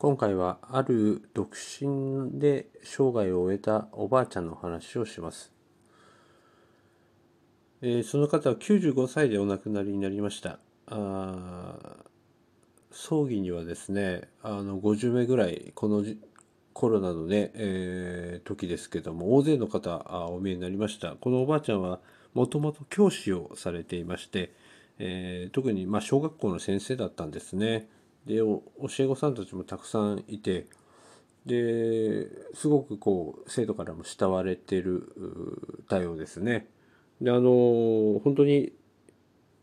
今回はある独身で生涯を終えたおばあちゃんの話をします。えー、その方は95歳でお亡くなりになりました。あ葬儀にはですねあの50名ぐらいこのコロナのね、えー、時ですけども大勢の方あお見えになりましたこのおばあちゃんはもともと教師をされていまして、えー、特にま小学校の先生だったんですね。で教え子さんたちもたくさんいてですごくこう生徒からも慕われてるたようですね。であの本当に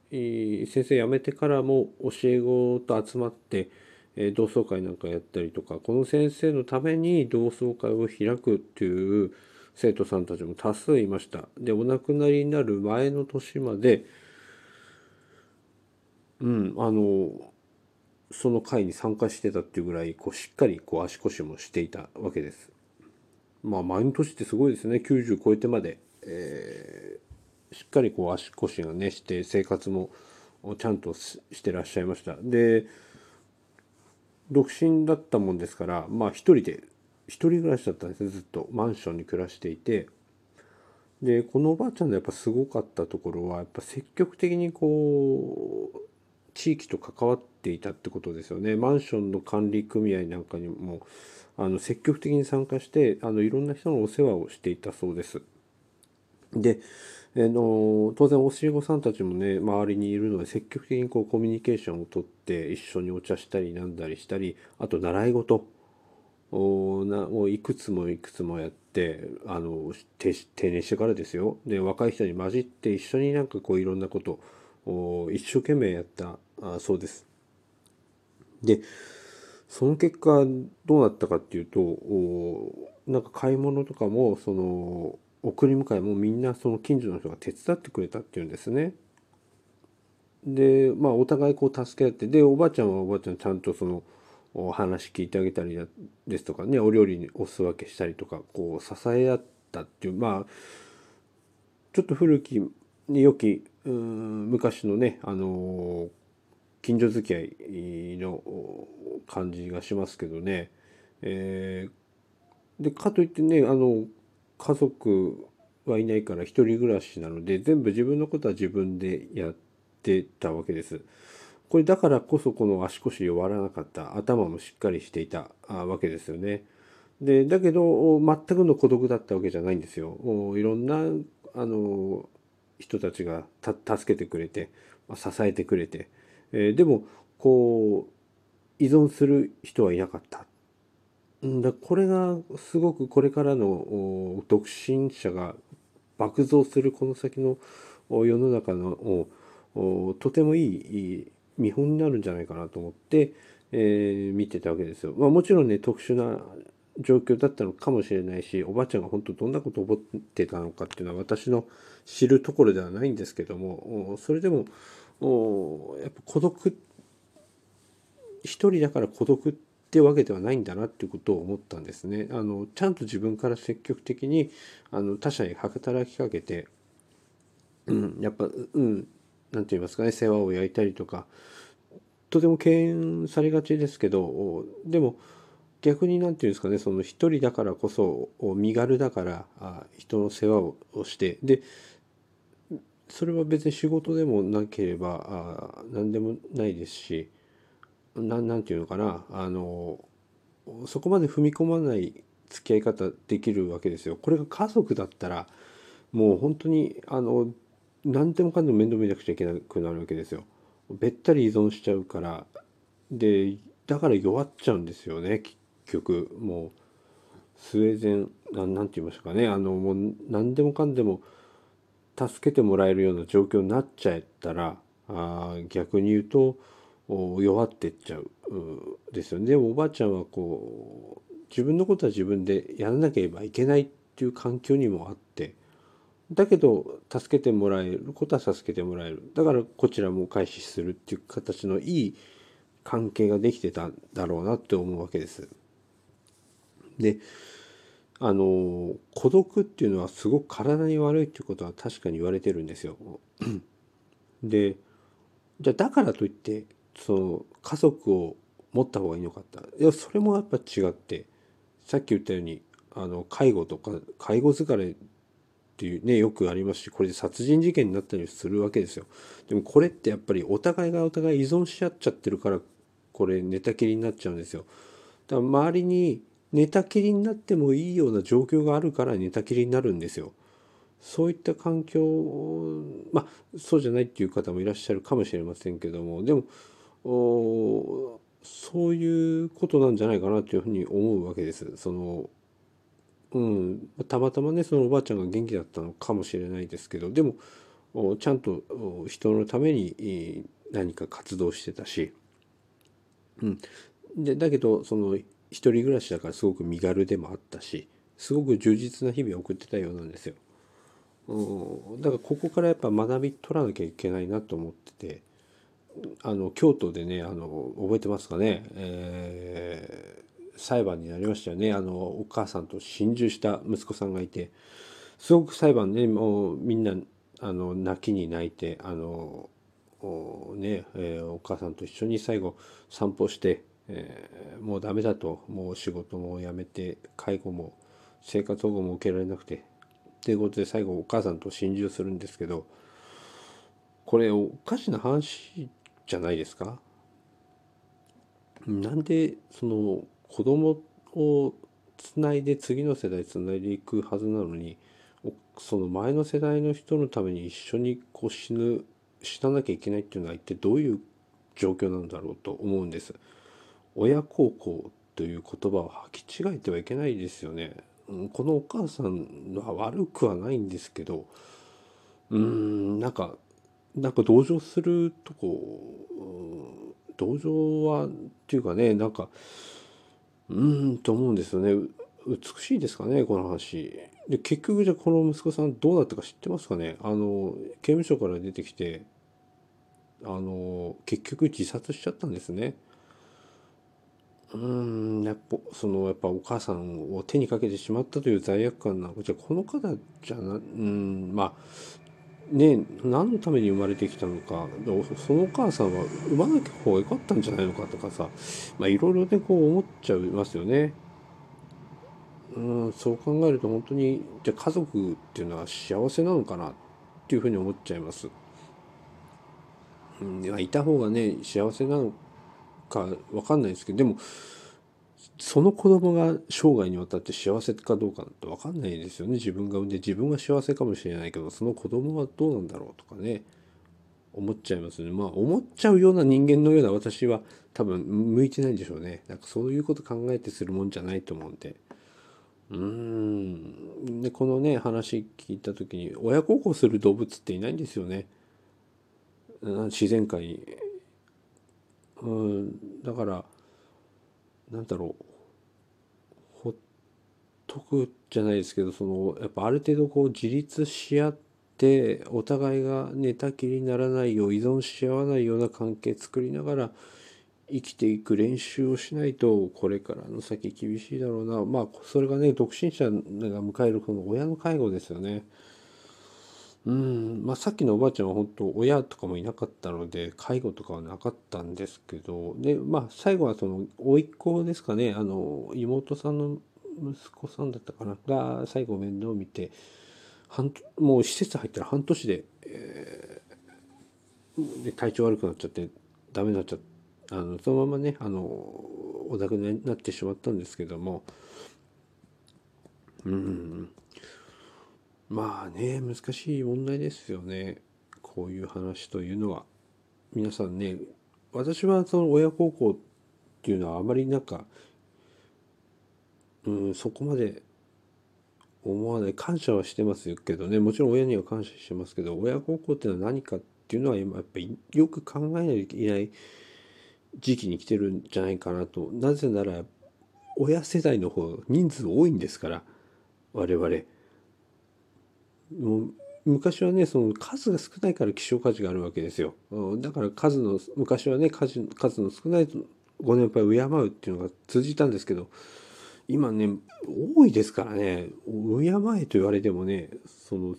先生辞めてからも教え子と集まって同窓会なんかやったりとかこの先生のために同窓会を開くっていう生徒さんたちも多数いました。でお亡くなりになる前の年までうんあのその会に参加してたっていうぐらいこうしっかりこう足腰もしていたわけです。まあ毎年ってすごいですね90超えてまで、えー、しっかりこう足腰がねして生活もちゃんとしてらっしゃいました。で独身だったもんですからまあ一人で一人暮らしだったんですねずっとマンションに暮らしていてでこのおばあちゃんのやっぱすごかったところはやっぱ積極的にこう地域と関わっていたってことですよね。マンションの管理組合なんかにもあの積極的に参加してあのいろんな人のお世話をしていたそうです。で、あの当然教え子さんたちもね周りにいるので積極的にこうコミュニケーションをとって一緒にお茶したりなんだりしたりあと習い事をなをいくつもいくつもやってあの定年してからですよで若い人に混じって一緒になんかこういろんなことを一生懸命やったあそうです。でその結果どうなったかっていうとなんか買い物とかもその送り迎えもみんなその近所の人が手伝ってくれたっていうんですね。でまあお互いこう助け合ってでおばあちゃんはおばあちゃんちゃんとそのお話聞いてあげたりですとかねお料理にお裾分けしたりとかこう支え合ったっていうまあちょっと古き良きうん昔のねあの近所付き合いの感じがしますけどね。えー、でかといってねあの家族はいないから一人暮らしなので全部自分のことは自分でやってたわけです。これだからこそこの足腰弱らなかった頭もしっかりしていたわけですよね。でだけど全くの孤独だったわけじゃないんですよ。いろんなあの人たちが助けてくれて支えてくれてえー、でもこう依存する人はいなかった。だこれがすごくこれからの独身者が爆増するこの先の世の中のとてもいい見本になるんじゃないかなと思って、えー、見てたわけですよ。まあ、もちろんね特殊な状況だったのかもしれないしおばあちゃんが本当どんなことを思ってたのかっていうのは私の知るところではないんですけどもそれでもやっぱ孤独一人だから孤独ってわけではないんだなっていうことを思ったんですね。あのちゃんと自分から積極的にあの他者に働きかけて、うん、やっぱうん何て言いますかね世話を焼いたりとかとても敬遠されがちですけどでも逆に何て言うんですかねその一人だからこそ身軽だから人の世話をしてでそれは別に仕事でもなければあ何でもないですし何て言うのかなあのそこまで踏み込まない付き合い方できるわけですよ。これが家族だったらもう本当にあの何でもかんでも面倒見なくちゃいけなくなるわけですよ。べったり依存しちゃうからでだから弱っちゃうんですよね結局もうスウェーデン何て言いましたかねあのもう何でもかんでも助けてもらえるような状況になっちゃったらあ逆に言うと弱ってっちゃうですよね。でもおばあちゃんはこう自分のことは自分でやらなければいけないっていう環境にもあってだけど助けてもらえることは助けてもらえるだからこちらも開始するっていう形のいい関係ができてたんだろうなって思うわけです。であの孤独っていうのはすごく体に悪いっていうことは確かに言われてるんですよ。でじゃあだからといってその家族を持った方がいいのかって。いやそれもやっぱ違ってさっき言ったようにあの介護とか介護疲れっていうねよくありますしこれで殺人事件になったりするわけですよ。でもこれってやっぱりお互いがお互い依存し合っちゃってるからこれ寝たきりになっちゃうんですよ。だから周りに寝たきりになってもいいような状況があるから寝たきりになるんですよ。そういった環境まあそうじゃないっていう方もいらっしゃるかもしれませんけども。でもそういうことなんじゃないかなというふうに思うわけです。そのうん、たまたまねそのおばあちゃんが元気だったのかもしれないですけど。でもちゃんと人のために何か活動してたし、うん、でだけどその一人暮らしだからすごく身軽でもあったしすごく充実な日々を送ってたようなんですよ。うん、だからここからやっぱ学び取らなきゃいけないなと思っててあの京都でねあの覚えてますかね、えー、裁判になりましたよねあのお母さんと心中した息子さんがいてすごく裁判ねもうみんなあの泣きに泣いてあのお,、ねえー、お母さんと一緒に最後散歩して、えー、もうダメだともう仕事も辞めて介護も生活保護も受けられなくてっていうことで最後お母さんと心中するんですけどこれおかしな話じゃないですか？なんでその子供をつないで次の世代つないでいくはずなのにその前の世代の人のために一緒にこう死ぬ死ななきゃいけないっていうのは一体どういう状況なんだろうと思うんです。親孝行という言葉を履き違えてはいけないですよね。このお母さんは悪くはないんですけどうーんなんかなんか同情するとこ、同情はっていうかねなんかうーんと思うんですよね。美しいですかねこの話。で結局じゃあこの息子さんどうだったか知ってますかね。あの刑務所から出てきてあの結局自殺しちゃったんですね。うんやっぱそのやっぱお母さんを手にかけてしまったという罪悪感なのかじゃこの方じゃなうんまあね何のために生まれてきたのかそのお母さんは産まなきゃ方が良かったんじゃないのかとかさまあいろいろねこう思っちゃいますよね。うんそう考えると本当にじゃ家族っていうのは幸せなのかなっていうふうに思っちゃいます。うん、いた方がね幸せなのか分かんないですけどでもその子供が生涯にわたって幸せかどうかなんて分かんないですよね。自分が産んで自分が幸せかもしれないけどその子供はどうなんだろうとかね思っちゃいますね。まあ思っちゃうような人間のような私は多分向いてないんでしょうね。なんかそういうこと考えてするもんじゃないと思うんで。うーん。でこのね話聞いた時に親孝行する動物っていないんですよね。自然界に。うんだからなんだろうほっとくじゃないですけどそのやっぱある程度こう自立し合ってお互いが寝たきりにならないよう依存し合わないような関係作りながら生きていく練習をしないとこれからの先厳しいだろうなまあそれがね独身者が迎えるこの親の介護ですよね。うん。まあ、さっきのおばあちゃんは本当親とかもいなかったので介護とかはなかったんですけどでまあ最後はその甥っ子ですかね。あの妹さんの息子さんだったかな。が最後面倒を見て半もう施設入ったら半年で,、えー、で体調悪くなっちゃってダメになっちゃった。あのそのままねあのお亡くなりになってしまったんですけども。うん。まあね難しい問題ですよね。こういう話というのは。皆さんね私はその親孝行っていうのはあまりなんかうんそこまで思わない。感謝はしてますけどね。もちろん親には感謝してますけど親孝行っていうのは何かっていうのは今やっぱりよく考えないといけない時期に来てるんじゃないかなと。なぜなら親世代の方人数多いんですから我々。昔はねその数が少ないから希少価値があるわけですよ。だから数の昔はね数数の少ないご年配を敬うっていうのが通じたんですけど今ね多いですからね。敬えと言われてもねその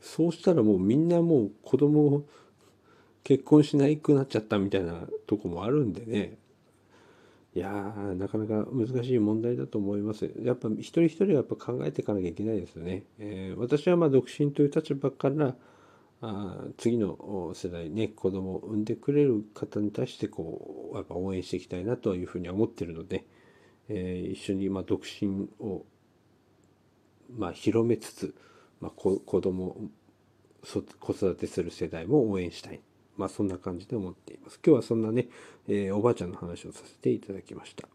そうしたらもうみんなもう子供を結婚しないくなっちゃったみたいなとこもあるんでね。いやーなかなか難しい問題だと思います。やっぱ一人一人はやっぱ考えていかなきゃいけないですよね、えー、私はまあ独身という立場からあ次の世代ね子供を産んでくれる方に対してこうやっぱ応援していきたいなというふうに思ってるので、えー、一緒にまあ独身をまあ広めつつ、まあ、子供子育てする世代も応援したい。まあそんな感じで思っています。今日はそんなね、えー、おばあちゃんの話をさせていただきました。